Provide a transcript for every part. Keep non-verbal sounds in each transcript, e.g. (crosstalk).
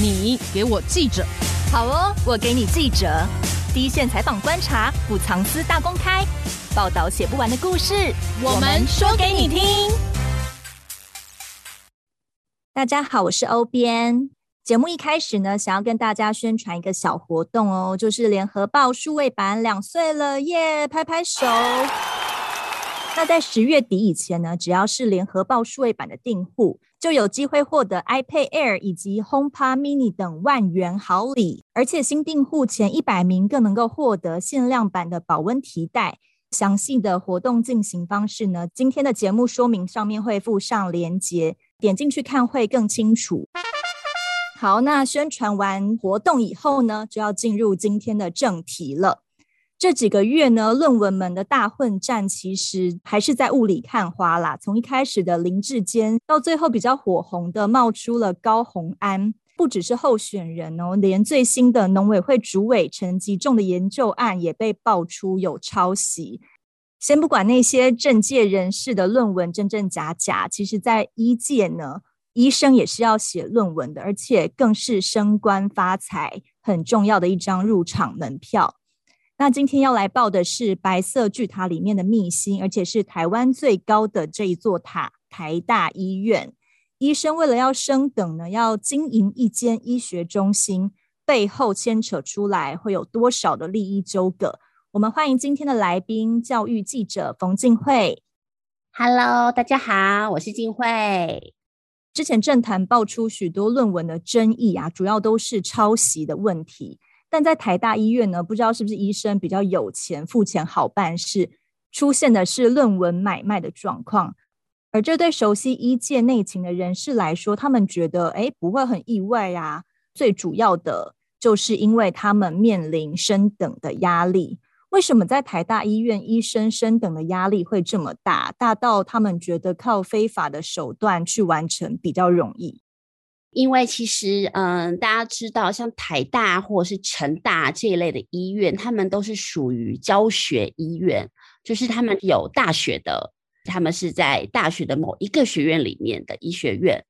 你给我记者。好哦，我给你记者。第一线采访观察，不藏私大公开，报道写不完的故事，我们说给你听。大家好，我是欧编。节目一开始呢，想要跟大家宣传一个小活动哦，就是联合报数位版两岁了耶，拍拍手。那在十月底以前呢，只要是联合报数位版的订户，就有机会获得 iPad Air 以及 HomePod Mini 等万元好礼，而且新订户前一百名更能够获得限量版的保温提袋。详细的活动进行方式呢，今天的节目说明上面会附上连结，点进去看会更清楚。好，那宣传完活动以后呢，就要进入今天的正题了。这几个月呢，论文们的大混战其实还是在雾里看花啦。从一开始的林志坚，到最后比较火红的冒出了高虹安，不只是候选人哦，连最新的农委会主委陈吉仲的研究案也被爆出有抄袭。先不管那些政界人士的论文真真假假，其实在医界呢，医生也是要写论文的，而且更是升官发财很重要的一张入场门票。那今天要来报的是白色巨塔里面的秘辛，而且是台湾最高的这一座塔——台大医院。医生为了要升等呢，要经营一间医学中心，背后牵扯出来会有多少的利益纠葛？我们欢迎今天的来宾，教育记者冯静慧。Hello，大家好，我是静慧。之前政坛爆出许多论文的争议啊，主要都是抄袭的问题。但在台大医院呢，不知道是不是医生比较有钱，付钱好办事，出现的是论文买卖的状况。而这对熟悉医界内情的人士来说，他们觉得，哎，不会很意外啊。最主要的就是因为他们面临升等的压力。为什么在台大医院医生升等的压力会这么大？大到他们觉得靠非法的手段去完成比较容易？因为其实，嗯，大家知道，像台大或者是成大这一类的医院，他们都是属于教学医院，就是他们有大学的，他们是在大学的某一个学院里面的医学院。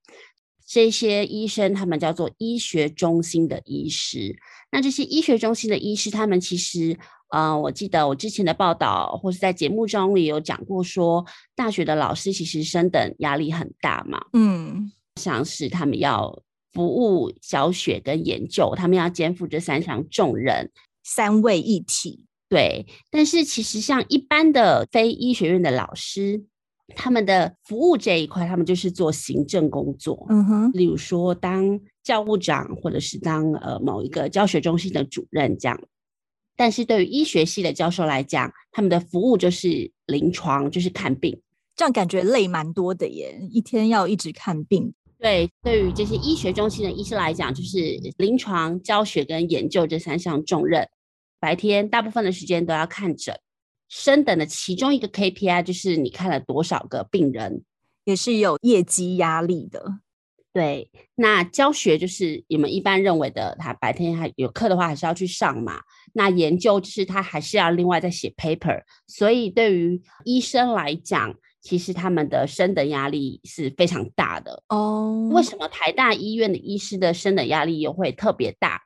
这些医生，他们叫做医学中心的医师。那这些医学中心的医师，他们其实，嗯，我记得我之前的报道或是在节目中也有讲过说，说大学的老师其实升等压力很大嘛，嗯。像是他们要服务、教学跟研究，他们要肩负这三项重任，三位一体。对，但是其实像一般的非医学院的老师，他们的服务这一块，他们就是做行政工作。嗯哼，例如说当教务长，或者是当呃某一个教学中心的主任这样。但是对于医学系的教授来讲，他们的服务就是临床，就是看病。这样感觉累蛮多的耶，一天要一直看病。对，对于这些医学中心的医师来讲，就是临床、教学跟研究这三项重任。白天大部分的时间都要看诊，升等的其中一个 KPI 就是你看了多少个病人，也是有业绩压力的。对，那教学就是你们一般认为的，他白天还有课的话，还是要去上嘛。那研究就是他还是要另外再写 paper，所以对于医生来讲。其实他们的升的压力是非常大的哦。为什么台大医院的医师的升的压力又会特别大？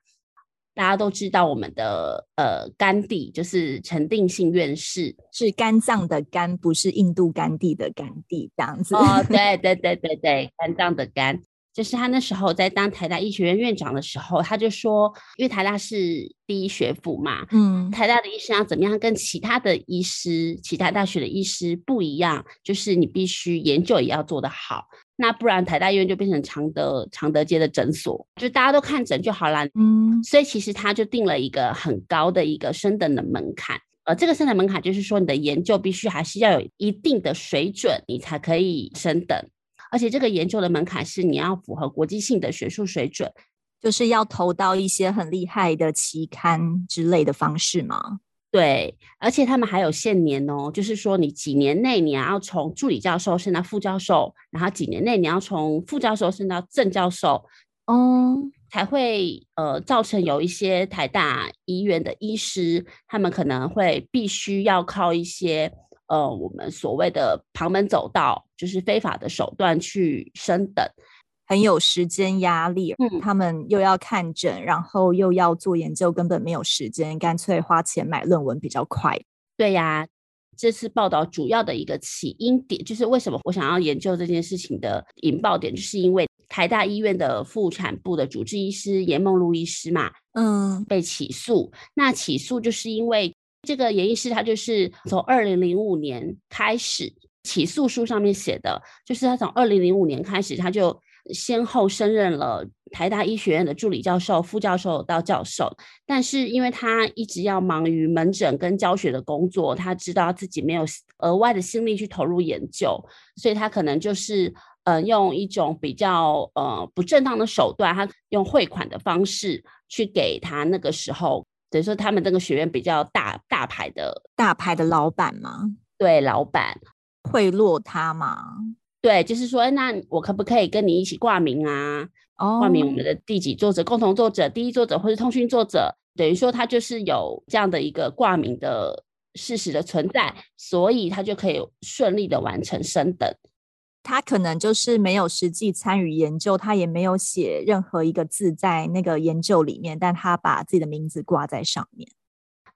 大家都知道，我们的呃甘地就是陈定信院士，是肝脏的肝，不是印度甘地的甘地这样子。哦，对 (laughs) 对对对对，肝脏的肝。就是他那时候在当台大医学院院长的时候，他就说，因为台大是第一学府嘛，嗯，台大的医生要怎么样跟其他的医师、其他大学的医师不一样，就是你必须研究也要做得好，那不然台大医院就变成常德常德街的诊所，就大家都看诊就好了，嗯，所以其实他就定了一个很高的一个升等的门槛，呃，这个升等门槛就是说你的研究必须还是要有一定的水准，你才可以升等。而且这个研究的门槛是你要符合国际性的学术水准，就是要投到一些很厉害的期刊之类的方式吗？对，而且他们还有限年哦，就是说你几年内你要从助理教授升到副教授，然后几年内你要从副教授升到正教授，哦，才会呃造成有一些台大医院的医师，他们可能会必须要靠一些。呃，我们所谓的旁门走道，就是非法的手段去升等。很有时间压力，嗯，他们又要看诊，然后又要做研究，根本没有时间，干脆花钱买论文比较快。对呀，这次报道主要的一个起因点，就是为什么我想要研究这件事情的引爆点，就是因为台大医院的妇产部的主治医师颜梦露医师嘛，嗯，被起诉。那起诉就是因为这个严医师他就是从二零零五年开始，起诉书上面写的，就是他从二零零五年开始他就。先后升任了台大医学院的助理教授、副教授到教授，但是因为他一直要忙于门诊跟教学的工作，他知道自己没有额外的心力去投入研究，所以他可能就是呃用一种比较呃不正当的手段，他用汇款的方式去给他那个时候等于说他们那个学院比较大大牌的大牌的老板嘛？对，老板贿赂他吗？对，就是说，那我可不可以跟你一起挂名啊？哦，挂名我们的第几作者、共同作者、第一作者或是通讯作者，等于说他就是有这样的一个挂名的事实的存在，所以他就可以顺利的完成升等。他可能就是没有实际参与研究，他也没有写任何一个字在那个研究里面，但他把自己的名字挂在上面。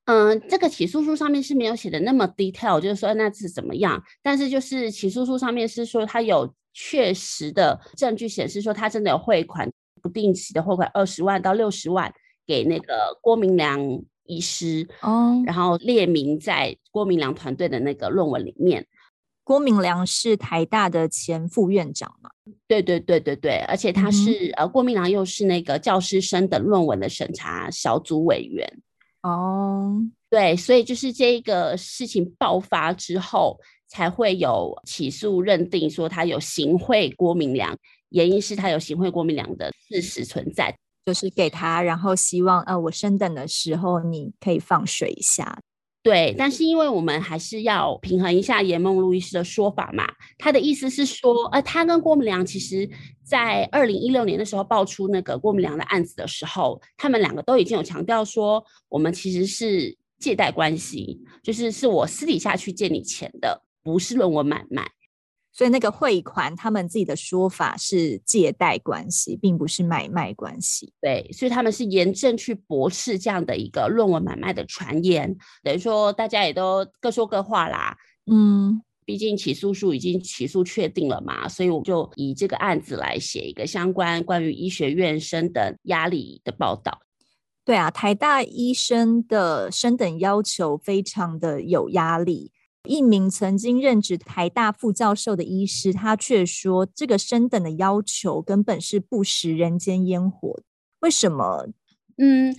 嗯，这个起诉书上面是没有写的那么 detail，就是说那是怎么样。但是就是起诉书上面是说他有确实的证据显示说他真的有汇款，不定期的汇款二十万到六十万给那个郭明良医师哦，然后列明在郭明良团队的那个论文里面。郭明良是台大的前副院长嘛？对对对对对，而且他是、嗯、呃郭明良又是那个教师生的论文的审查小组委员。哦，oh. 对，所以就是这个事情爆发之后，才会有起诉认定说他有行贿郭明良，原因是他有行贿郭明良的事实存在，就是给他，然后希望呃我升等的时候你可以放水一下。对，但是因为我们还是要平衡一下严梦露医师的说法嘛，他的意思是说，呃，他跟郭明良其实，在二零一六年的时候爆出那个郭明良的案子的时候，他们两个都已经有强调说，我们其实是借贷关系，就是是我私底下去借你钱的，不是论文买卖。所以那个汇款，他们自己的说法是借贷关系，并不是买卖关系。对，所以他们是严正去驳斥这样的一个论文买卖的传言，等于说大家也都各说各话啦。嗯，毕竟起诉书已经起诉确定了嘛，所以我就以这个案子来写一个相关关于医学院生等压力的报道。对啊，台大医生的升等要求非常的有压力。一名曾经任职台大副教授的医师，他却说这个升等的要求根本是不食人间烟火。为什么？嗯，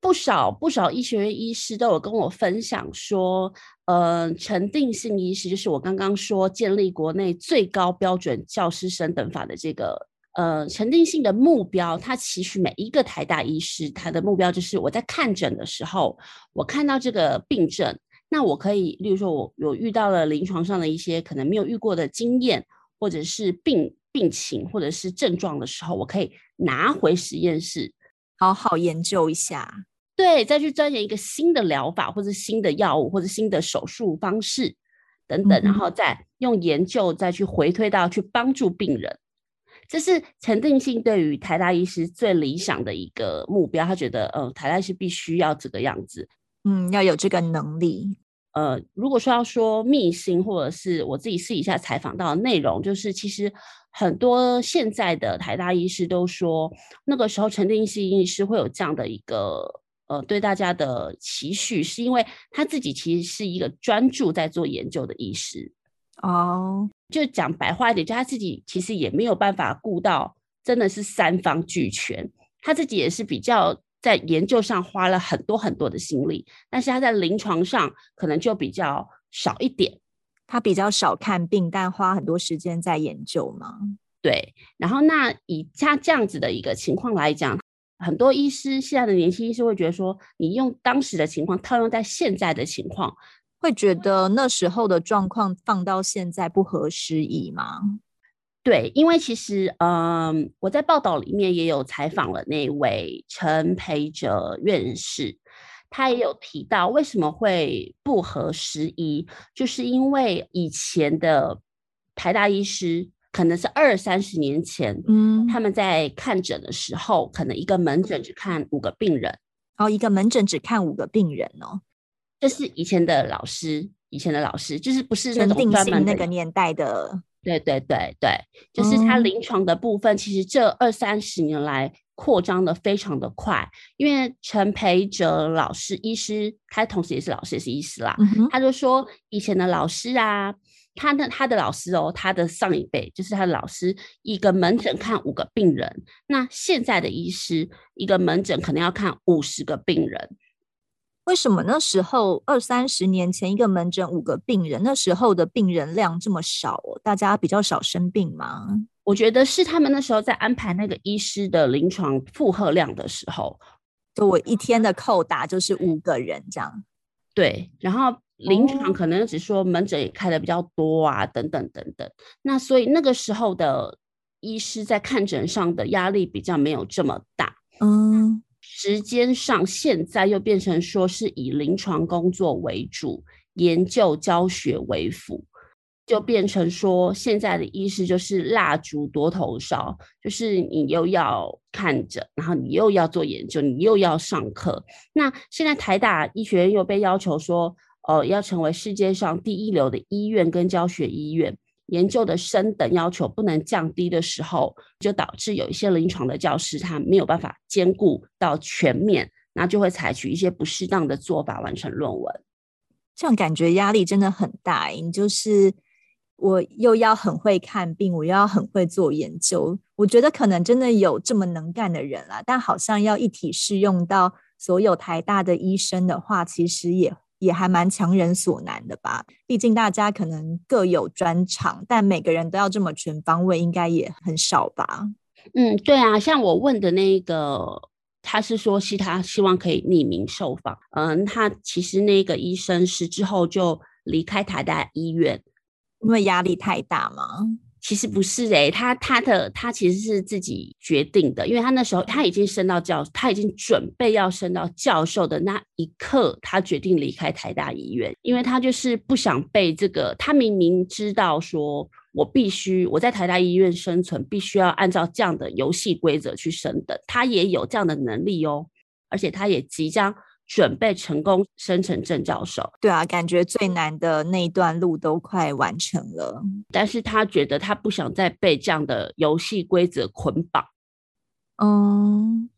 不少不少医学院医师都有跟我分享说，呃，陈定信医师就是我刚刚说建立国内最高标准教师升等法的这个，呃，陈定信的目标，他其实每一个台大医师，他的目标就是我在看诊的时候，我看到这个病症。那我可以，例如说，我有遇到了临床上的一些可能没有遇过的经验，或者是病病情，或者是症状的时候，我可以拿回实验室，好好研究一下，对，再去钻研一个新的疗法，或者新的药物，或者新的手术方式等等，嗯、然后再用研究再去回推到去帮助病人。这是陈定信对于台大医师最理想的一个目标，他觉得，嗯、呃，台大医师必须要这个样子。嗯，要有这个能力。呃，如果说要说秘辛，或者是我自己试一下采访到的内容，就是其实很多现在的台大医师都说，那个时候陈定信医师会有这样的一个呃对大家的期许，是因为他自己其实是一个专注在做研究的医师。哦，就讲白话一点，就他自己其实也没有办法顾到真的是三方俱全，他自己也是比较。在研究上花了很多很多的心力，但是他在临床上可能就比较少一点。他比较少看病，但花很多时间在研究嘛。对，然后那以他这样子的一个情况来讲，很多医师现在的年轻医师会觉得说，你用当时的情况套用在现在的情况，会觉得那时候的状况放到现在不合时宜吗？对，因为其实，嗯，我在报道里面也有采访了那位陈培哲院士，他也有提到为什么会不合时宜，就是因为以前的台大医师可能是二三十年前，嗯，他们在看诊的时候，可能一个门诊只看五个病人，哦，一个门诊只看五个病人哦，这是以前的老师，以前的老师就是不是那种专门那个年代的，对对对对，就是他临床的部分，其实这二三十年来扩张的非常的快，因为陈培哲老师医师，他同时也是老师也是医师啦，嗯、他就说以前的老师啊。他的他的老师哦，他的上一辈就是他的老师，一个门诊看五个病人。那现在的医师，一个门诊可能要看五十个病人。为什么那时候二三十年前一个门诊五个病人，那时候的病人量这么少哦？大家比较少生病吗？我觉得是他们那时候在安排那个医师的临床负荷量的时候，就我一天的扣打就是五个人这样。对，然后。临床可能只说门诊也开的比较多啊，等等等等。那所以那个时候的医师在看诊上的压力比较没有这么大。嗯，时间上现在又变成说是以临床工作为主，研究教学为辅，就变成说现在的医师就是蜡烛多头烧，就是你又要看着，然后你又要做研究，你又要上课。那现在台大医学院又被要求说。呃，要成为世界上第一流的医院跟教学医院，研究的升等要求不能降低的时候，就导致有一些临床的教师他没有办法兼顾到全面，那就会采取一些不适当的做法完成论文。这样感觉压力真的很大，你就是我又要很会看病，我又要很会做研究。我觉得可能真的有这么能干的人啦，但好像要一体适用到所有台大的医生的话，其实也。也还蛮强人所难的吧，毕竟大家可能各有专长，但每个人都要这么全方位，应该也很少吧？嗯，对啊，像我问的那个，他是说是他希望可以匿名受访。嗯，他其实那个医生是之后就离开台大医院，因为压力太大吗？其实不是诶、他他的他其实是自己决定的，因为他那时候他已经升到教，他已经准备要升到教授的那一刻，他决定离开台大医院，因为他就是不想被这个，他明明知道说，我必须我在台大医院生存，必须要按照这样的游戏规则去升的，他也有这样的能力哦，而且他也即将。准备成功升成正教授，对啊，感觉最难的那一段路都快完成了，但是他觉得他不想再被这样的游戏规则捆绑。嗯，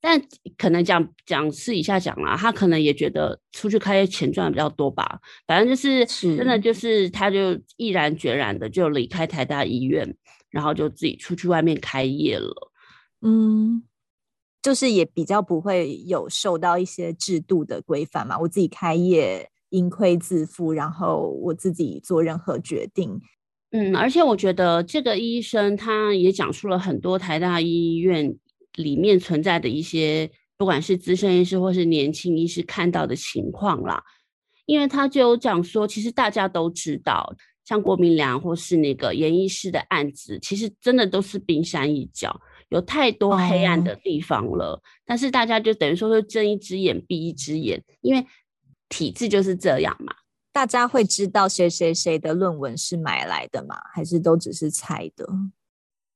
但可能讲讲私底下讲啦，他可能也觉得出去开业钱赚的比较多吧。反正就是真的就是，他就毅然决然的就离开台大医院，然后就自己出去外面开业了。嗯。就是也比较不会有受到一些制度的规范嘛，我自己开业盈亏自负，然后我自己做任何决定。嗯，而且我觉得这个医生他也讲述了很多台大医院里面存在的一些，不管是资深医师或是年轻医师看到的情况啦。因为他就讲说，其实大家都知道，像郭明良或是那个严医师的案子，其实真的都是冰山一角。有太多黑暗的地方了，哦，但是大家就等于说是睁一只眼闭一只眼，因为体制就是这样嘛。大家会知道谁谁谁的论文是买来的吗？还是都只是猜的？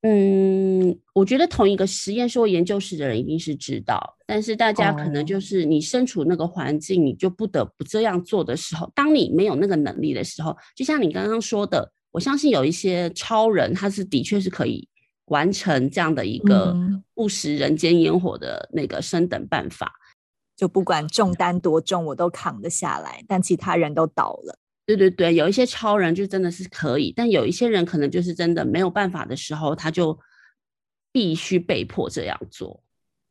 嗯，我觉得同一个实验室或研究室的人一定是知道，但是大家可能就是你身处那个环境，你就不得不这样做的时候，当你没有那个能力的时候，就像你刚刚说的，我相信有一些超人，他是的确是可以。完成这样的一个不食人间烟火的那个升等办法，嗯，就不管重担多重，我都扛得下来。但其他人都倒了。对对对，有一些超人就真的是可以，但有一些人可能就是真的没有办法的时候，他就必须被迫这样做。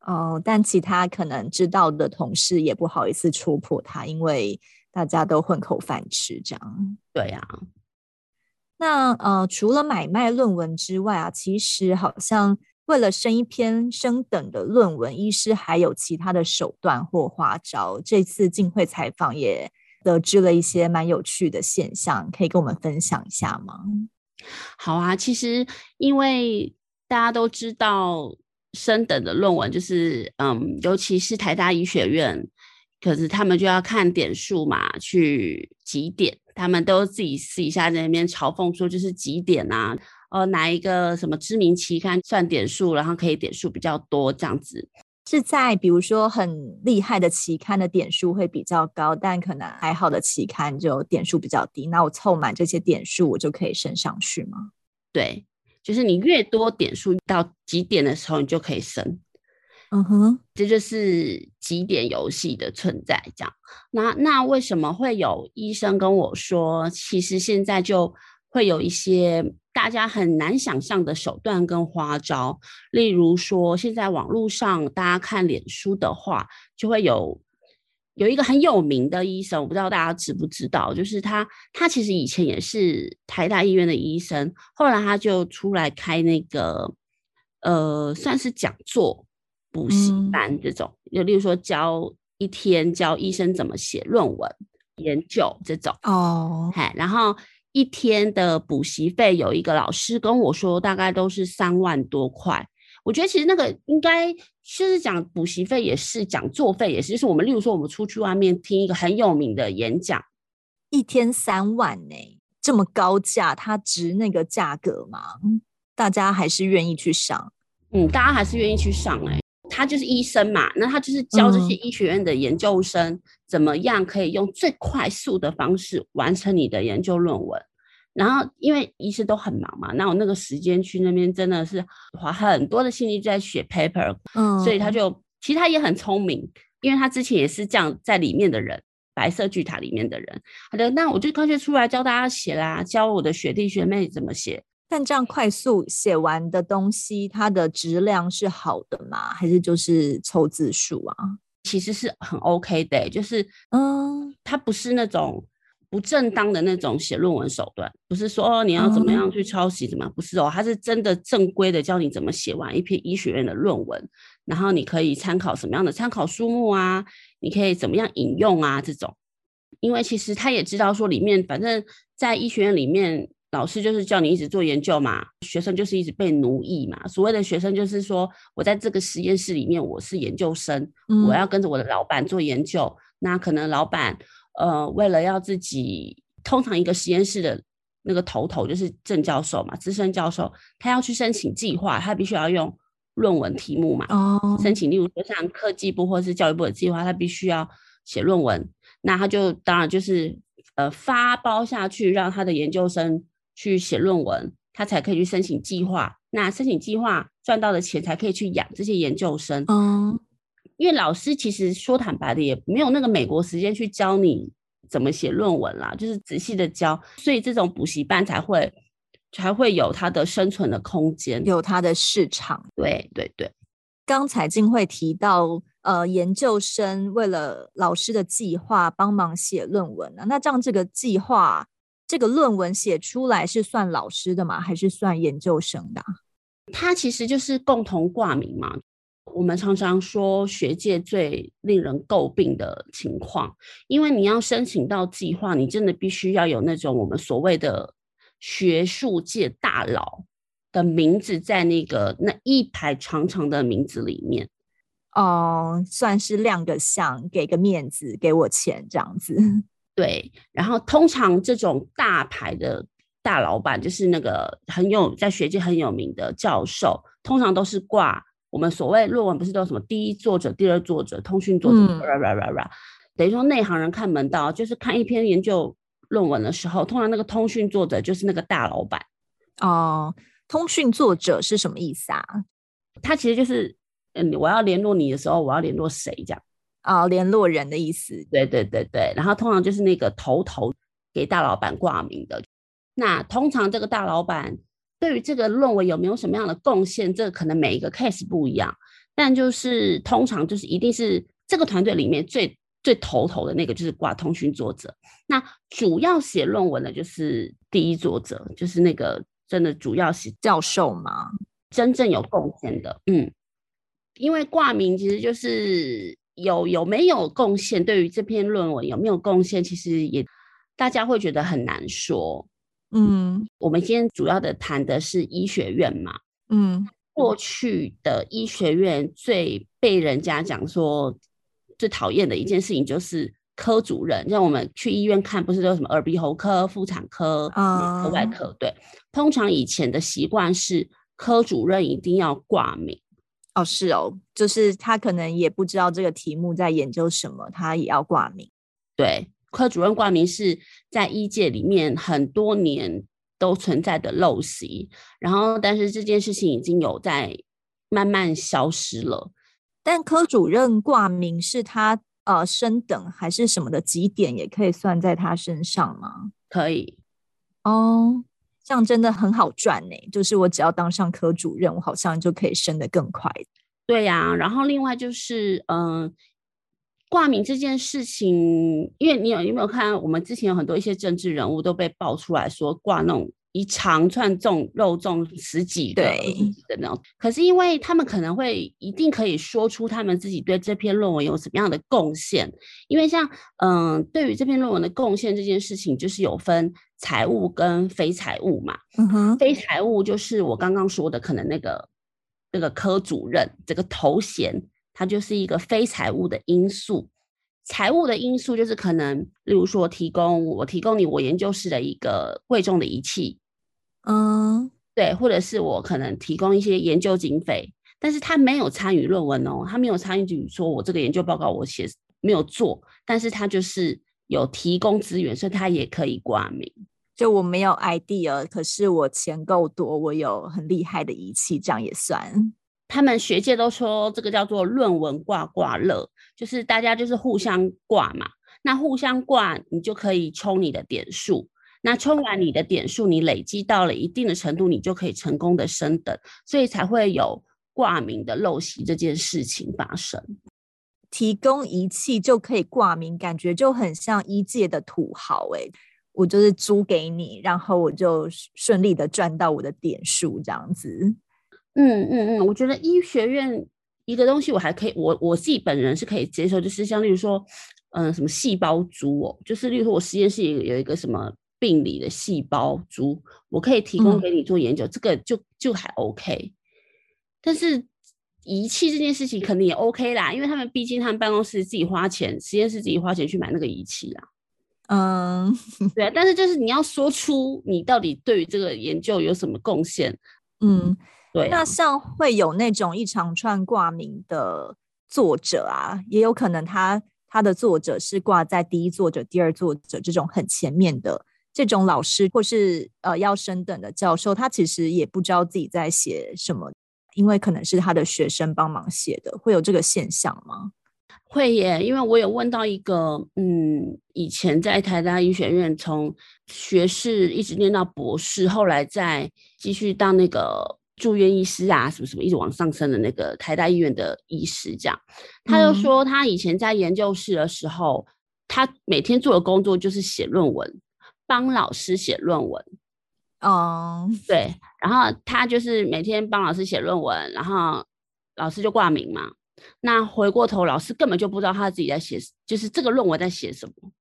哦，但其他可能知道的同事也不好意思戳破他，因为大家都混口饭吃，这样。对呀。那呃，除了买卖论文之外啊，其实好像为了升一篇升等的论文，医师还有其他的手段或花招。这次进会采访也得知了一些蛮有趣的现象，可以跟我们分享一下吗？好啊，其实因为大家都知道升等的论文就是嗯，尤其是台大医学院，可是他们就要看点数嘛，去几点。他们都自己私底下在那边嘲讽说，就是几点啊？呃哪一个什么知名期刊算点数，然后可以点数比较多这样子。是在比如说很厉害的期刊的点数会比较高，但可能还好的期刊就点数比较低。那我凑满这些点数，我就可以升上去吗？对，就是你越多点数到几点的时候，你就可以升。嗯哼，这就是几点游戏的存在。这样，那那为什么会有医生跟我说，其实现在就会有一些。大家很难想象的手段跟花招，例如说，现在网络上大家看脸书的话，就会有有一个很有名的医生，我不知道大家知不知道，就是他，他其实以前也是台大医院的医生，后来他就出来开那个呃，算是讲座、补习班这种，就、嗯、例如说教一天教医生怎么写论文、研究这种哦，嗨，然后。一天的补习费，有一个老师跟我说，大概都是三万多块。我觉得其实那个应该就是讲补习费也是，讲座费也是。就是我们例如说，我们出去外面听一个很有名的演讲，一天三万呢、欸，这么高价，它值那个价格吗？大家还是愿意去上？嗯，大家还是愿意去上哎、欸。他就是医生嘛，那他就是教这些医学院的研究生、嗯、怎么样可以用最快速的方式完成你的研究论文。然后因为医生都很忙嘛，那我那个时间去那边真的是花很多的心力在写 paper，嗯，所以他就其实他也很聪明，因为他之前也是这样在里面的人，白色巨塔里面的人，好的，那我就干脆出来教大家写啦，教我的学弟学妹怎么写。但这样快速写完的东西，它的质量是好的吗？还是就是凑字数啊？其实是很 OK 的，就是嗯，它不是那种不正当的那种写论文手段，不是说你要怎么样去抄袭怎么样，不是哦，它是真的正规的教你怎么写完一篇医学院的论文，然后你可以参考什么样的参考书目啊，你可以怎么样引用啊这种，因为其实他也知道说里面反正在医学院里面。老师就是叫你一直做研究嘛，学生就是一直被奴役嘛。所谓的学生就是说，我在这个实验室里面，我是研究生，嗯、我要跟着我的老板做研究。那可能老板呃，为了要自己，通常一个实验室的那个头头就是正教授嘛，资深教授，他要去申请计划，他必须要用论文题目嘛。哦，申请，例如说像科技部或是教育部的计划，他必须要写论文。那他就当然就是呃发包下去，让他的研究生。去写论文，他才可以去申请计划。那申请计划赚到的钱，才可以去养这些研究生。嗯，因为老师其实说坦白的，也没有那个美国时间去教你怎么写论文啦，就是仔细的教，所以这种补习班才会才会有它的生存的空间，有它的市场。对对对。刚才静慧提到，呃，研究生为了老师的计划帮忙写论文啊，那这样这个计划。这个论文写出来是算老师的吗？还是算研究生的？他其实就是共同挂名嘛。我们常常说学界最令人诟病的情况，因为你要申请到计划，你真的必须要有那种我们所谓的学术界大佬的名字在那个那一排长长的名字里面。哦，算是亮个相，给个面子，给我钱这样子。对，然后通常这种大牌的大老板，就是那个很有在学界很有名的教授，通常都是挂我们所谓论文，不是都有什么第一作者、第二作者、通讯作者，嗯、等于说内行人看门道，就是看一篇研究论文的时候，通常那个通讯作者就是那个大老板。哦，通讯作者是什么意思啊？他其实就是，嗯，我要联络你的时候，我要联络谁这样。啊、哦，联络人的意思。对对对对，然后通常就是那个头头给大老板挂名的。那通常这个大老板对于这个论文有没有什么样的贡献，这个可能每一个 case 不一样。但就是通常就是一定是这个团队里面最最头头的那个就是挂通讯作者。那主要写论文的就是第一作者，就是那个真的主要写教授嘛，真正有贡献的。嗯，因为挂名其实就是。有有没有贡献？对于这篇论文有没有贡献？其实也大家会觉得很难说。嗯，我们今天主要的谈的是医学院嘛。嗯，过去的医学院最被人家讲说最讨厌的一件事情就是科主任，像我们去医院看，不是都有什么耳鼻喉科、妇产科、内科、外科？对，通常以前的习惯是科主任一定要挂名。哦，是哦，就是他可能也不知道这个题目在研究什么，他也要挂名。对，科主任挂名是在医界里面很多年都存在的陋习，然后但是这件事情已经有在慢慢消失了。但科主任挂名是他呃升等还是什么的绩点，也可以算在他身上吗？可以。哦。这样真的很好赚呢，就是我只要当上科主任，我好像就可以升得更快。对呀、然后另外就是，嗯、呃，挂名这件事情，因为你有有没有看，我们之前有很多一些政治人物都被爆出来说挂那种。一长串重肉重十几个的那种，可是因为他们可能会一定可以说出他们自己对这篇论文有什么样的贡献，因为像嗯、呃，对于这篇论文的贡献这件事情，就是有分财务跟非财务嘛。嗯哼，非财务就是我刚刚说的，可能那个那个科主任这个头衔，它就是一个非财务的因素。财务的因素就是可能，例如说提供我提供你我研究室的一个贵重的仪器。嗯，对，或者是我可能提供一些研究经费，但是他没有参与论文哦，他没有参与，比如说我这个研究报告我写没有做，但是他就是有提供资源，所以他也可以挂名。就我没有 idea，可是我钱够多，我有很厉害的仪器，这样也算。他们学界都说这个叫做论文挂挂乐，就是大家就是互相挂嘛，那互相挂，你就可以充你的点数。那充完你的点数，你累积到了一定的程度，你就可以成功的升等，所以才会有挂名的陋习这件事情发生。提供仪器就可以挂名，感觉就很像医界的土豪哎、欸，我就是租给你，然后我就顺利的赚到我的点数这样子。嗯嗯嗯，我觉得医学院一个东西我还可以，我我自己本人是可以接受，就是像例如说，嗯、呃，什么细胞租哦，就是例如说我实验室有有一个什么。病理的细胞株，我可以提供给你做研究，嗯、这个就就还 OK。但是仪器这件事情肯定也 OK 啦，因为他们毕竟他们办公室自己花钱，实验室自己花钱去买那个仪器啦。嗯，对啊。但是就是你要说出你到底对于这个研究有什么贡献，嗯，对、啊。那像会有那种一长串挂名的作者啊，也有可能他他的作者是挂在第一作者、第二作者这种很前面的。这种老师或是呃要升等的教授，他其实也不知道自己在写什么，因为可能是他的学生帮忙写的，会有这个现象吗？会耶，因为我有问到一个，嗯，以前在台大医学院从学士一直念到博士，后来再继续当那个住院医师啊，什么什么一直往上升的那个台大医院的医师，这样，他就说他以前在研究室的时候，嗯、他每天做的工作就是写论文。帮老师写论文，嗯，对，然后他就是每天帮老师写论文，然后老师就挂名嘛。那回过头，老师根本就不知道他自己在写，就是这个论文在写什么。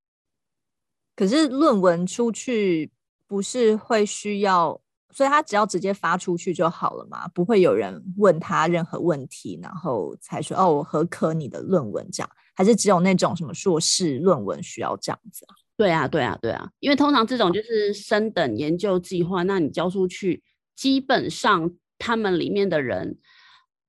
可是论文出去不是会需要，所以他只要直接发出去就好了嘛，不会有人问他任何问题，然后才说哦，我核可你的论文这样，还是只有那种什么硕士论文需要这样子啊？对啊，对啊，对啊，因为通常这种就是升等研究计划，那你交出去，基本上他们里面的人，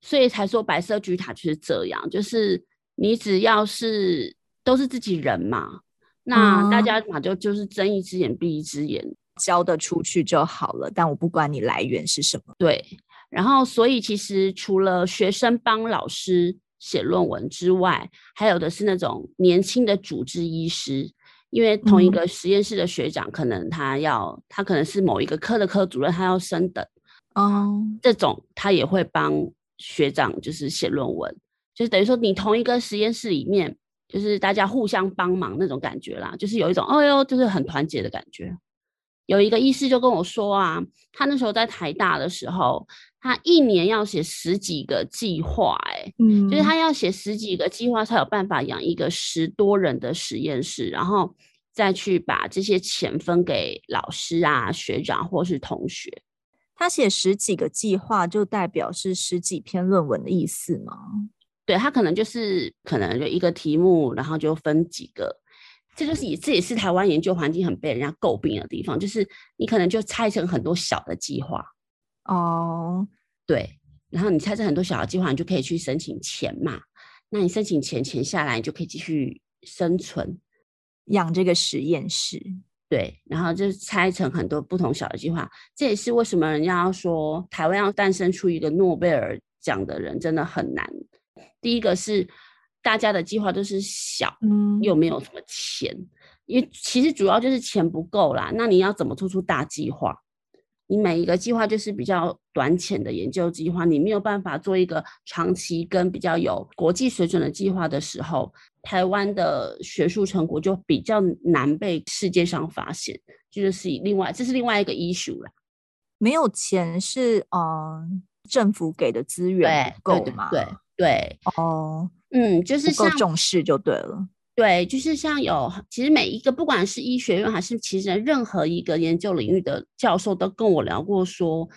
所以才说白色巨塔就是这样，就是你只要是都是自己人嘛，那大家嘛就就是睁一只眼闭一只眼，交得出去就好了，但我不管你来源是什么。对，然后所以其实除了学生帮老师写论文之外，还有的是那种年轻的主治医师。因为同一个实验室的学长，可能他要，嗯、他可能是某一个科的科主任，他要升等，哦，这种他也会帮学长，就是写论文，就是等于说你同一个实验室里面，就是大家互相帮忙那种感觉啦，就是有一种，哦哟，就是很团结的感觉。有一个医师就跟我说啊，他那时候在台大的时候，他一年要写十几个计划，哎，嗯，就是他要写十几个计划才有办法养一个十多人的实验室，然后。再去把这些钱分给老师啊、学长或是同学。他写十几个计划，就代表是十几篇论文的意思吗？对，他可能就是可能就一个题目，然后就分几个这就是也这也是台湾研究环境很被人家诟病的地方，就是你可能就拆成很多小的计划。哦，对，然后你拆成很多小的计划，你就可以去申请钱嘛。那你申请钱，钱下来，你就可以继续生存，养这个实验室。对，然后就拆成很多不同小的计划。这也是为什么人家要说台湾要诞生出一个诺贝尔奖的人真的很难。第一个是大家的计划都是小，嗯，又没有什么钱，因为其实主要就是钱不够啦。那你要怎么做出大计划？你每一个计划就是比较短浅的研究计划，你没有办法做一个长期跟比较有国际水准的计划的时候，台湾的学术成果就比较难被世界上发现。就是另外，这是另外一个 issue 啦。没有钱是嗯，政府给的资源不够吗？对对，对，对哦，嗯，就是不够重视就对了。对，就是像有，其实每一个不管是医学院还是其实任何一个研究领域的教授都跟我聊过说，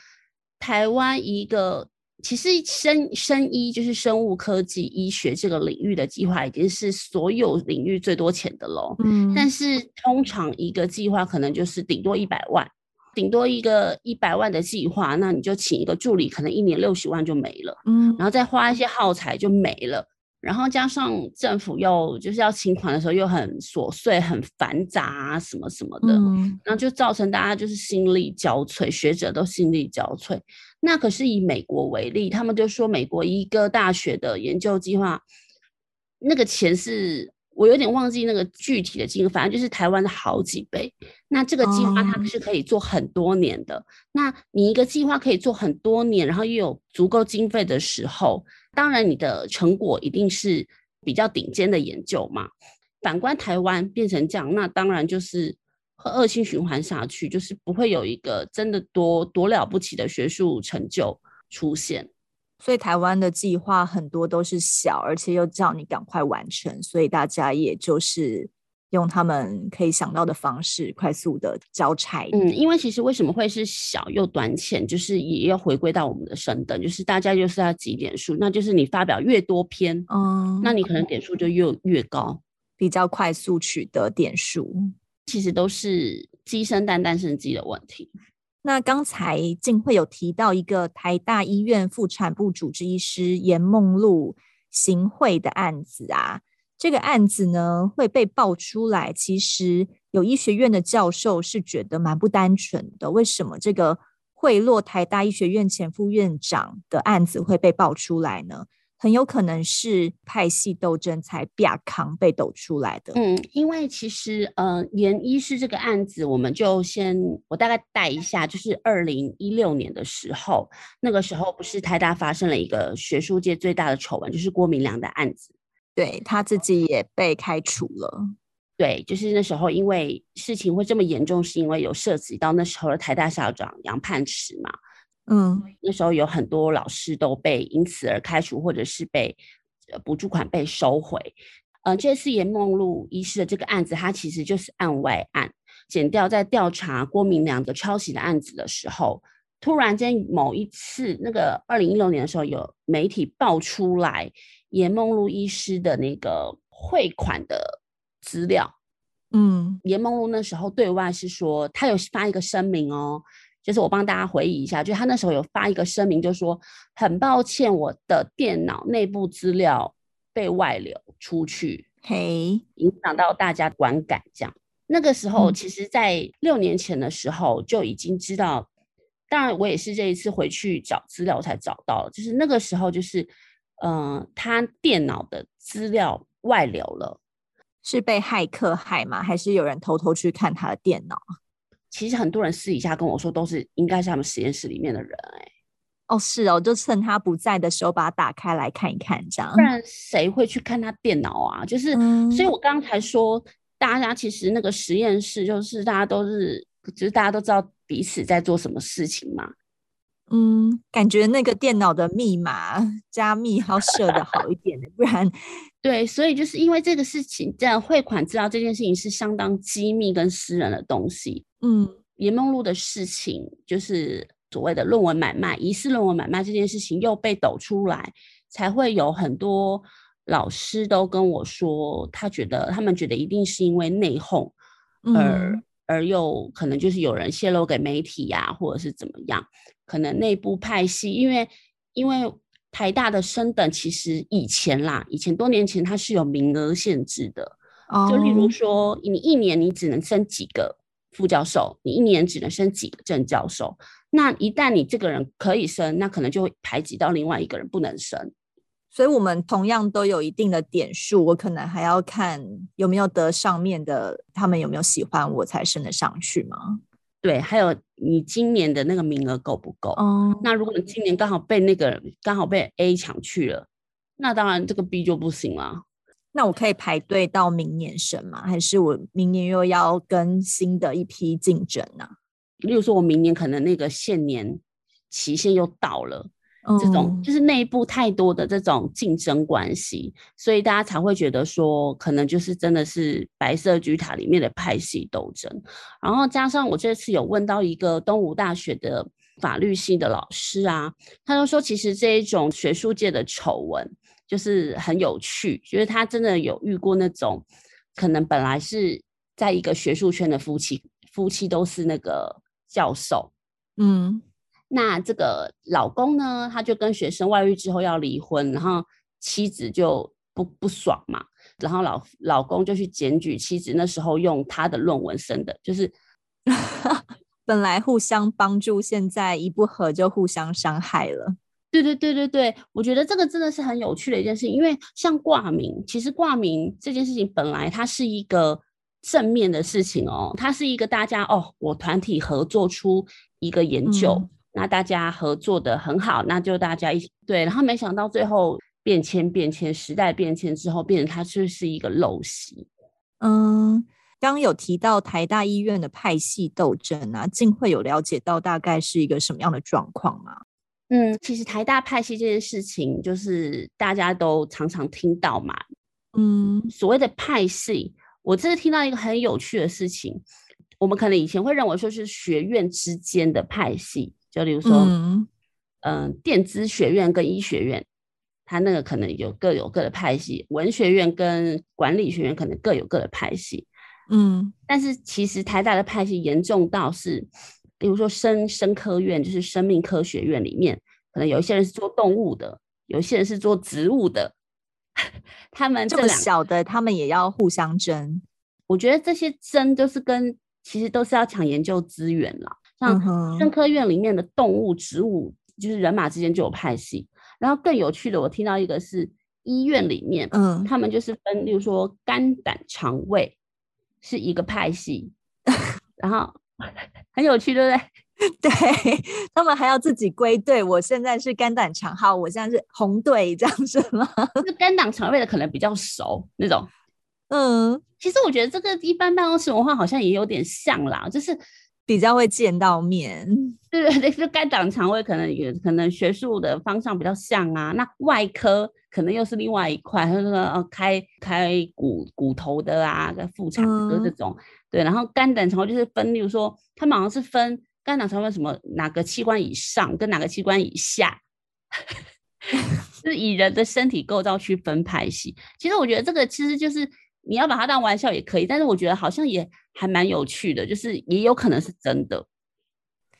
台湾一个其实生生医就是生物科技医学这个领域的计划已经是所有领域最多钱的喽。嗯，但是通常一个计划可能就是顶多一百万，顶多一个一百万的计划，那你就请一个助理，可能一年六十万就没了。嗯，然后再花一些耗材就没了。然后加上政府又就是要请款的时候又很琐碎、很繁杂啊，什么什么的，嗯，然后就造成大家就是心力交瘁，学者都心力交瘁。那可是以美国为例，他们就说美国一个大学的研究计划，那个钱是我有点忘记那个具体的金额，反正就是台湾的好几倍。那这个计划它是可以做很多年的。那你一个计划可以做很多年，然后又有足够经费的时候。当然，你的成果一定是比较顶尖的研究嘛。反观台湾变成这样，那当然就是会恶性循环下去，就是不会有一个真的多多了不起的学术成就出现。所以台湾的计划很多都是小，而且又叫你赶快完成，所以大家也就是。用他们可以想到的方式，快速的交差。嗯，因为其实为什么会是小又短浅，就是也要回归到我们的升等，就是大家就是要挤点数，那就是你发表越多篇，嗯，那你可能点数就越越高，比较快速取得点数。其实都是鸡生蛋，蛋生鸡的问题。那刚才静会有提到一个台大医院妇产部主治医师严梦露行贿的案子啊。这个案子呢会被爆出来，其实有医学院的教授是觉得蛮不单纯的。为什么这个贿赂台大医学院前副院长的案子会被爆出来呢？很有可能是派系斗争才啪康被抖出来的。嗯，因为其实呃，颜医师这个案子，我们就先我大概带一下，就是二零一六年的时候，那个时候不是台大发生了一个学术界最大的丑闻，就是郭明良的案子。对，他自己也被开除了。对，就是那时候，因为事情会这么严重，是因为有涉及到那时候的台大校长杨盼池嘛。嗯，那时候有很多老师都被因此而开除，或者是被补助款被收回。呃，这次颜梦露医师的这个案子，它其实就是案外案。剪掉在调查郭明良的抄袭的案子的时候，突然间某一次，那个二零一六年的时候，有媒体爆出来。颜梦露医师的那个汇款的资料，嗯，颜梦露那时候对外是说，他有发一个声明哦，就是我帮大家回忆一下，就他那时候有发一个声明，就说很抱歉，我的电脑内部资料被外流出去，嘿，影响到大家观感，这样。那个时候，其实，在六年前的时候就已经知道，当然我也是这一次回去找资料才找到了，就是那个时候就是。嗯、呃，他电脑的资料外流了，是被骇客害吗？还是有人偷偷去看他的电脑？其实很多人私底下跟我说，都是应该是他们实验室里面的人、欸。哎，哦，是哦，就趁他不在的时候把它打开来看一看，这样。不然谁会去看他电脑啊？就是，嗯、所以我刚才说，大家其实那个实验室，就是大家都是，就是大家都知道彼此在做什么事情吗。嗯，感觉那个电脑的密码 (laughs) 加密要设的好一点的，(laughs) 不然，对，所以就是因为这个事情，这样汇款资料这件事情是相当机密跟私人的东西。嗯，严梦露的事情，就是所谓的论文买卖、疑似论文买卖这件事情又被抖出来，才会有很多老师都跟我说，他觉得他们觉得一定是因为内讧，而、嗯、而又可能就是有人泄露给媒体呀、啊，或者是怎么样，可能内部派系，因为因为台大的升等其实以前啦，以前多年前它是有名额限制的，就例如说你一年你只能升几个副教授，你一年只能升几个正教授，那一旦你这个人可以升，那可能就会排挤到另外一个人不能升。所以，我们同样都有一定的点数，我可能还要看有没有得上面的，他们有没有喜欢我才升得上去吗？对，还有你今年的那个名额够不够？哦、嗯，那如果你今年刚好被那个刚好被 A 抢去了，那当然这个 B 就不行了。那我可以排队到明年升吗？还是我明年又要跟新的一批竞争呢、啊？例如说，我明年可能那个限年期限又到了。这种就是内部太多的这种竞争关系，所以大家才会觉得说，可能就是真的是白色巨塔里面的派系斗争。然后加上我这次有问到一个东吴大学的法律系的老师啊，他就说，其实这一种学术界的丑闻就是很有趣，就是他真的有遇过那种可能本来是在一个学术圈的夫妻，夫妻都是那个教授，嗯。那这个老公呢，他就跟学生外遇之后要离婚，然后妻子就不不爽嘛，然后老老公就去检举妻子那时候用他的论文生的，就是 (laughs) 本来互相帮助，现在一不和就互相伤害了。对对对对对，我觉得这个真的是很有趣的一件事情，因为像挂名，其实挂名这件事情本来它是一个正面的事情哦，它是一个大家哦，我团体合作出一个研究。嗯那大家合作的很好，那就大家一起对，然后没想到最后变迁变迁，时代变迁之后，变成它就是一个陋习。嗯，刚刚有提到台大医院的派系斗争啊，静会有了解到大概是一个什么样的状况吗？嗯，其实台大派系这件事情，就是大家都常常听到嘛。嗯，所谓的派系，我这次听到一个很有趣的事情，我们可能以前会认为说是学院之间的派系。就例如说，嗯、呃，电资学院跟医学院，它那个可能有各有各的派系；文学院跟管理学院可能各有各的派系。嗯，但是其实台大的派系严重到是，比如说生生科院，就是生命科学院里面，可能有一些人是做动物的，有些人是做植物的。(laughs) 他们这，这么小的，他们也要互相争。我觉得这些争都是跟其实都是要抢研究资源啦。像生科院里面的动物、植物，就是人马之间就有派系。然后更有趣的，我听到一个是医院里面，嗯，他们就是分，例如说肝胆肠胃是一个派系，(laughs) 然后 (laughs) 很有趣，对不对？(laughs) 对，他们还要自己归队。我现在是肝胆肠，好，我现在是红队，这样是吗？是肝胆肠胃的可能比较熟那种。嗯，其实我觉得这个一般办公室文化好像也有点像啦，就是。比较会见到面，对对对，就肝胆肠胃可能也可能学术的方向比较像啊。那外科可能又是另外一块，他说呃，开开骨骨头的啊，妇产科这种。嗯、对，然后肝胆肠胃就是分，例如说他们好像是分肝胆肠胃什么哪个器官以上跟哪个器官以下，(laughs) 是以人的身体构造去分派系。其实我觉得这个其实就是。你要把它当玩笑也可以，但是我觉得好像也还蛮有趣的，就是也有可能是真的。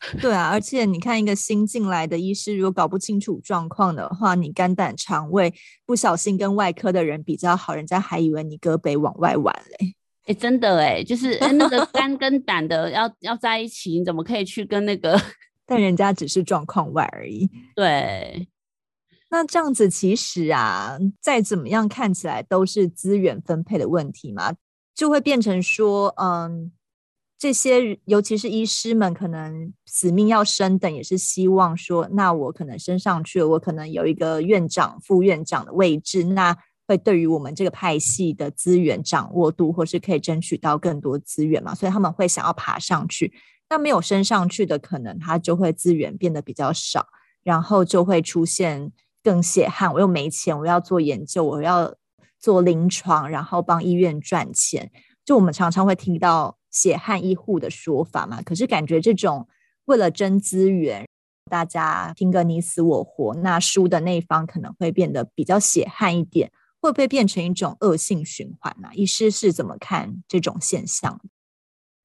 (laughs) 对啊，而且你看一个新进来的医师，如果搞不清楚状况的话，你肝胆肠胃不小心跟外科的人比较好，人家还以为你胳膊往外弯嘞。哎，真的哎，就是那个 (laughs) 肝跟胆的要要在一起，你怎么可以去跟那个？(laughs) 但人家只是状况外而已。对。那这样子其实啊，再怎么样看起来都是资源分配的问题嘛，就会变成说，嗯，这些尤其是医师们可能死命要升等，也是希望说，那我可能升上去了，我可能有一个院长、副院长的位置，那会对于我们这个派系的资源掌握度，或是可以争取到更多资源嘛，所以他们会想要爬上去。那没有升上去的，可能他就会资源变得比较少，然后就会出现。更血汗，我又没钱，我要做研究，我要做临床，然后帮医院赚钱。就我们常常会听到血汗医护的说法嘛，可是感觉这种为了争资源，大家拼个你死我活，那输的那一方可能会变得比较血汗一点。会不会变成一种恶性循环呢、啊？医师是怎么看这种现象？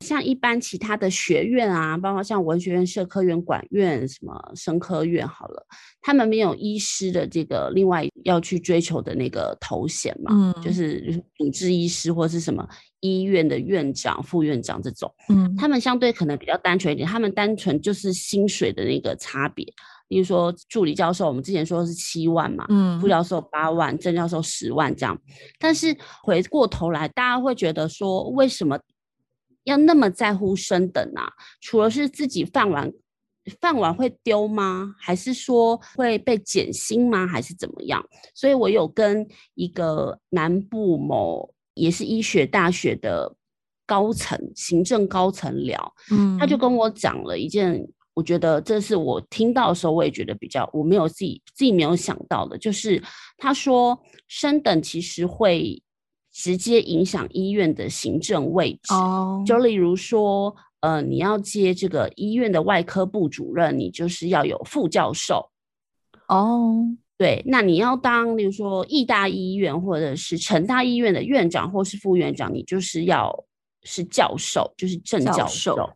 像一般其他的学院啊，包括像文学院、社科院、管院、什么生科院，好了，他们没有医师的这个另外要去追求的那个头衔嘛，嗯，就是主治医师或是什么医院的院长、副院长这种，嗯，他们相对可能比较单纯一点，他们单纯就是薪水的那个差别，例如说助理教授，我们之前说的是七万嘛，嗯，副教授八万，正教授十万这样，但是回过头来，大家会觉得说，为什么？要那么在乎升等啊？除了是自己饭碗，饭碗会丢吗？还是说会被减薪吗？还是怎么样？所以我有跟一个南部某也是医学大学的高层行政高层聊，嗯，他就跟我讲了一件，我觉得这是我听到的时候，我也觉得比较我没有自己自己没有想到的，就是他说升等其实会。直接影响医院的行政位置，oh. 就例如说，呃，你要接这个医院的外科部主任，你就是要有副教授。哦，oh. 对，那你要当，例如说，义大医院或者是成大医院的院长或是副院长，你就是要是教授，就是正教授。教授。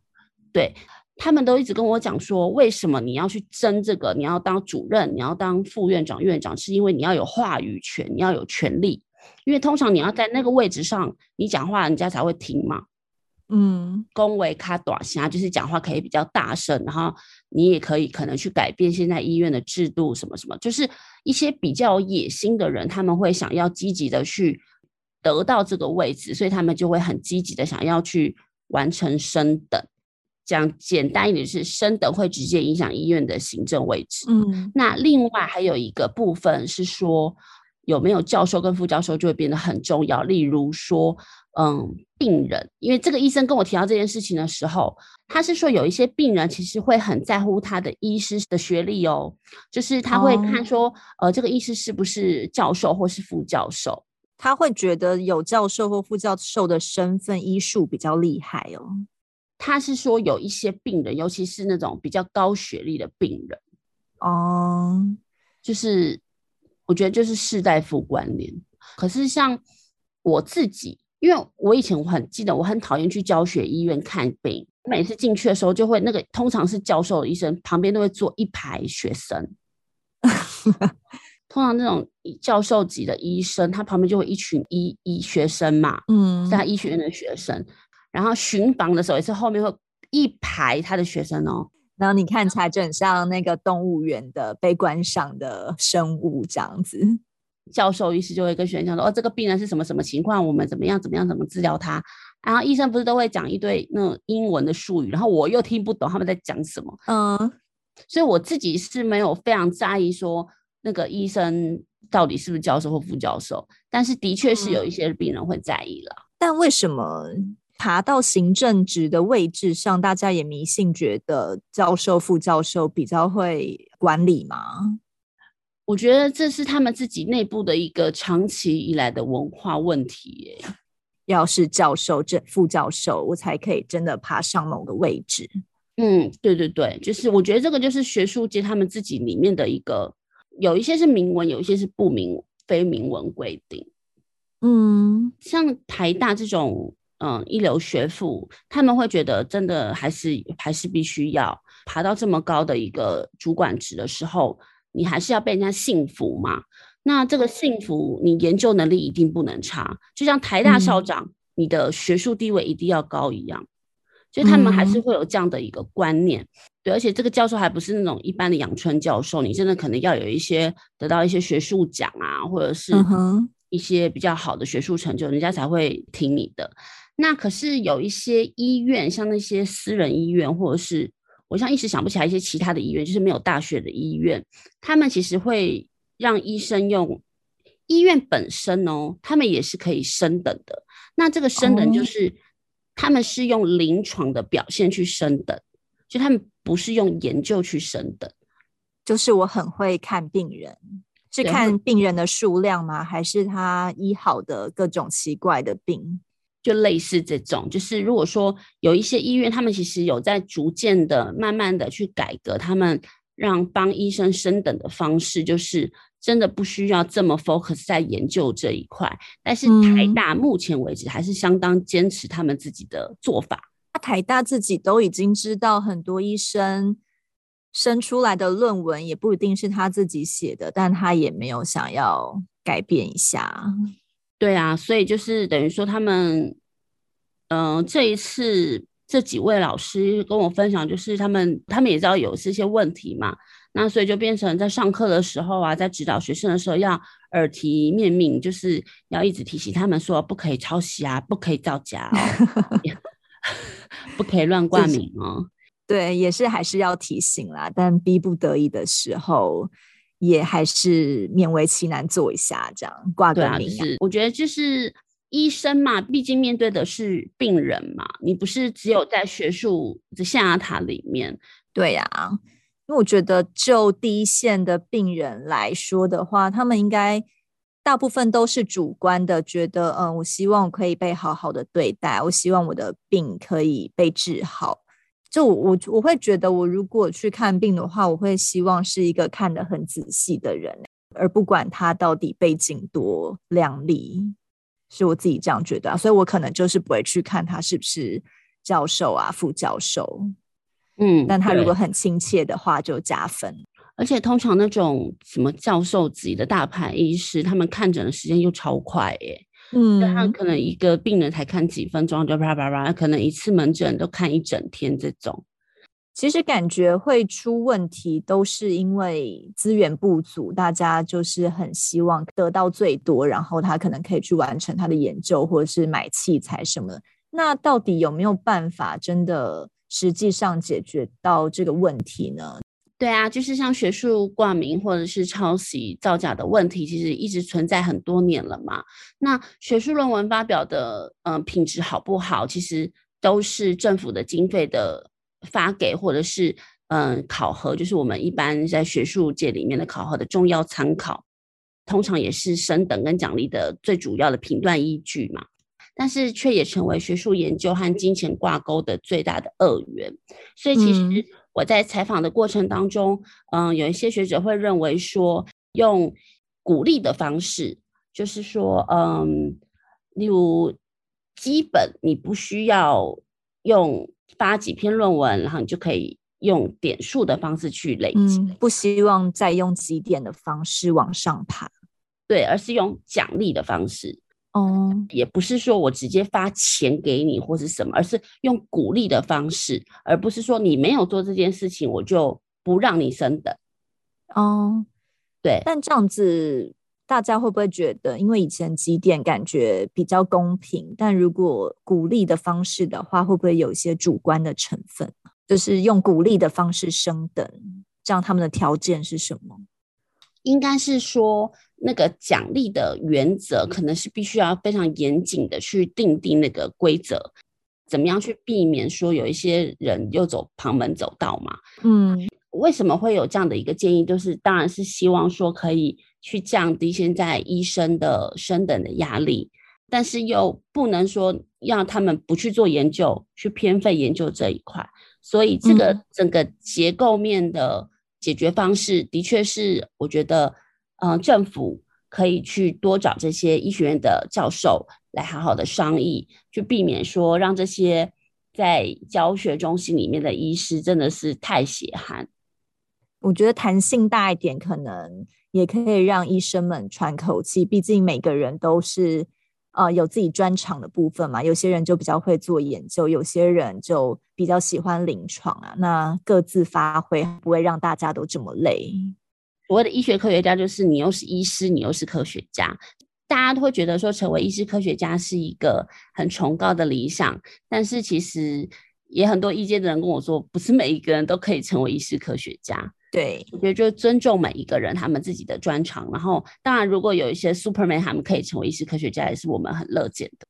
对，他们都一直跟我讲说，为什么你要去争这个？你要当主任，你要当副院长、院长，是因为你要有话语权，你要有权力。因为通常你要在那个位置上，你讲话人家才会听嘛。嗯，恭维卡短虾就是讲话可以比较大声，然后你也可以可能去改变现在医院的制度什么什么，就是一些比较有野心的人，他们会想要积极的去得到这个位置，所以他们就会很积极的想要去完成升等。讲简单一点，是升等会直接影响医院的行政位置。嗯，那另外还有一个部分是说。有没有教授跟副教授就会变得很重要。例如说，嗯，病人，因为这个医生跟我提到这件事情的时候，他是说有一些病人其实会很在乎他的医师的学历哦，就是他会看说，哦、呃，这个医师是不是教授或是副教授，他会觉得有教授或副教授的身份医术比较厉害哦。他是说有一些病人，尤其是那种比较高学历的病人，哦，就是。我觉得就是士大夫观念，可是像我自己，因为我以前我很记得，我很讨厌去教学医院看病。每次进去的时候，就会那个通常是教授的医生旁边都会坐一排学生，通常那种教授级的医生，他旁边就会一群医医学生嘛，嗯，是他医学院的学生。然后巡房的时候也是后面会一排他的学生哦。然后你看起来就很像那个动物园的被观赏的生物这样子。教授医师就会跟学生说：“哦，这个病人是什么什么情况？我们怎么样怎么样怎么治疗他？”然后医生不是都会讲一堆那种英文的术语，然后我又听不懂他们在讲什么。嗯，所以我自己是没有非常在意说那个医生到底是不是教授或副教授，但是的确是有一些病人会在意了。嗯，但为什么？爬到行政职的位置上，大家也迷信觉得教授、副教授比较会管理吗？我觉得这是他们自己内部的一个长期以来的文化问题耶。要是教授、正副教授，我才可以真的爬上某个位置。嗯，对对对，就是我觉得这个就是学术界他们自己里面的一个，有一些是明文，有一些是不明非明文规定。嗯，像台大这种。嗯，一流学府他们会觉得，真的还是还是必须要爬到这么高的一个主管职的时候，你还是要被人家信服嘛。那这个信服，你研究能力一定不能差，就像台大校长，嗯、你的学术地位一定要高一样。所以他们还是会有这样的一个观念，嗯、对。而且这个教授还不是那种一般的阳春教授，你真的可能要有一些得到一些学术奖啊，或者是一些比较好的学术成就，人家才会听你的。那可是有一些医院，像那些私人医院，或者是我像一时想不起来一些其他的医院，就是没有大学的医院，他们其实会让医生用医院本身哦，他们也是可以升等的。那这个升等就是他们是用临床的表现去升等，就他们不是用研究去升等。就是我很会看病人，是看病人的数量吗？还是他医好的各种奇怪的病？就类似这种，就是如果说有一些医院，他们其实有在逐渐的、慢慢的去改革，他们让帮医生升等的方式，就是真的不需要这么 focus 在研究这一块。但是台大目前为止还是相当坚持他们自己的做法。那、嗯、台大自己都已经知道，很多医生生出来的论文也不一定是他自己写的，但他也没有想要改变一下。对啊，所以就是等于说他们，嗯、呃，这一次这几位老师跟我分享，就是他们他们也知道有这些问题嘛，那所以就变成在上课的时候啊，在指导学生的时候要耳提面命，就是要一直提醒他们说不可以抄袭啊，不可以造假哦，(laughs) 不可以乱挂名哦。对，也是还是要提醒啦，但逼不得已的时候。也还是勉为其难做一下，这样挂个名。是，我觉得就是医生嘛，毕竟面对的是病人嘛，你不是只有在学术的象牙塔里面。对呀、啊，因为我觉得就第一线的病人来说的话，他们应该大部分都是主观的，觉得嗯，我希望我可以被好好的对待，我希望我的病可以被治好。就我我会觉得，我如果去看病的话，我会希望是一个看得很仔细的人，而不管他到底背景多亮丽，是我自己这样觉得啊。所以我可能就是不会去看他是不是教授啊、副教授，嗯，但他如果很亲切的话，就加分。而且通常那种什么教授级的大牌医师，他们看诊的时间又超快耶。嗯，他可能一个病人才看几分钟就啪啪啪，可能一次门诊都看一整天。这种其实感觉会出问题，都是因为资源不足，大家就是很希望得到最多，然后他可能可以去完成他的研究，或者是买器材什么的。那到底有没有办法真的实际上解决到这个问题呢？对啊，就是像学术挂名或者是抄袭造假的问题，其实一直存在很多年了嘛。那学术论文发表的，嗯、呃，品质好不好，其实都是政府的经费的发给，或者是嗯、考核，就是我们一般在学术界里面的考核的重要参考，通常也是升等跟奖励的最主要的评断依据嘛。但是却也成为学术研究和金钱挂钩的最大的恶源，所以其实。嗯我在采访的过程当中，嗯，有一些学者会认为说，用鼓励的方式，就是说，嗯，例如基本你不需要用发几篇论文，然后你就可以用点数的方式去累积，嗯，不希望再用积点的方式往上爬，对，而是用奖励的方式。哦，也不是说我直接发钱给你或是什么，而是用鼓励的方式，而不是说你没有做这件事情，我就不让你升等。哦，对。但这样子，大家会不会觉得，因为以前积点感觉比较公平，但如果鼓励的方式的话，会不会有一些主观的成分？就是用鼓励的方式升等，这样他们的条件是什么？应该是说。那个奖励的原则可能是必须要非常严谨的去定定那个规则，怎么样去避免说有一些人又走旁门走道嘛？嗯，为什么会有这样的一个建议？就是当然是希望说可以去降低现在医生的升等的压力，但是又不能说让他们不去做研究，去偏废研究这一块。所以这个整个结构面的解决方式，的确是我觉得。嗯、政府可以去多找这些医学院的教授来好好的商议，去避免说让这些在教学中心里面的医师真的是太血汗。我觉得弹性大一点，可能也可以让医生们喘口气。毕竟每个人都是呃有自己专长的部分嘛，有些人就比较会做研究，有些人就比较喜欢临床啊。那各自发挥，不会让大家都这么累。所谓的医学科学家，就是你又是医师，你又是科学家，大家都会觉得说成为医师科学家是一个很崇高的理想。但是其实也很多医界的人跟我说，不是每一个人都可以成为医师科学家。对，我觉得就尊重每一个人他们自己的专长。然后，当然如果有一些 Superman 他们可以成为医师科学家，也是我们很乐见的。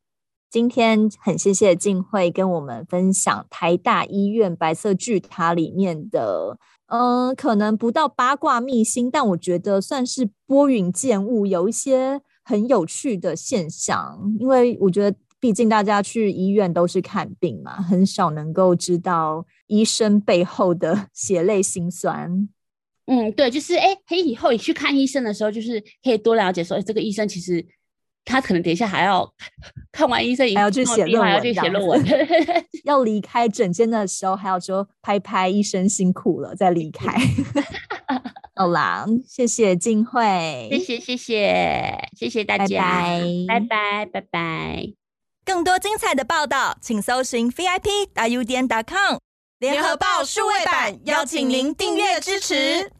今天很谢谢静慧跟我们分享台大医院白色巨塔里面的。嗯、可能不到八卦秘辛，但我觉得算是拨云见雾，有一些很有趣的现象。因为我觉得，毕竟大家去医院都是看病嘛，很少能够知道医生背后的 (laughs) 血泪辛酸。嗯，对，就是哎，可以以后你去看医生的时候，就是可以多了解说，哎，这个医生其实他可能等一下还要 (laughs) 看完医生以后，还要去写论文，还要去写论文，要离开诊间的时候，还要说拍拍医生辛苦了，再离开。(laughs) 好啦，谢谢静慧，谢谢谢谢谢谢大家，拜拜拜拜拜拜。更多精彩的报道，请搜寻 VIP 大 U 点 com 联合报数位版，邀请您订阅支持。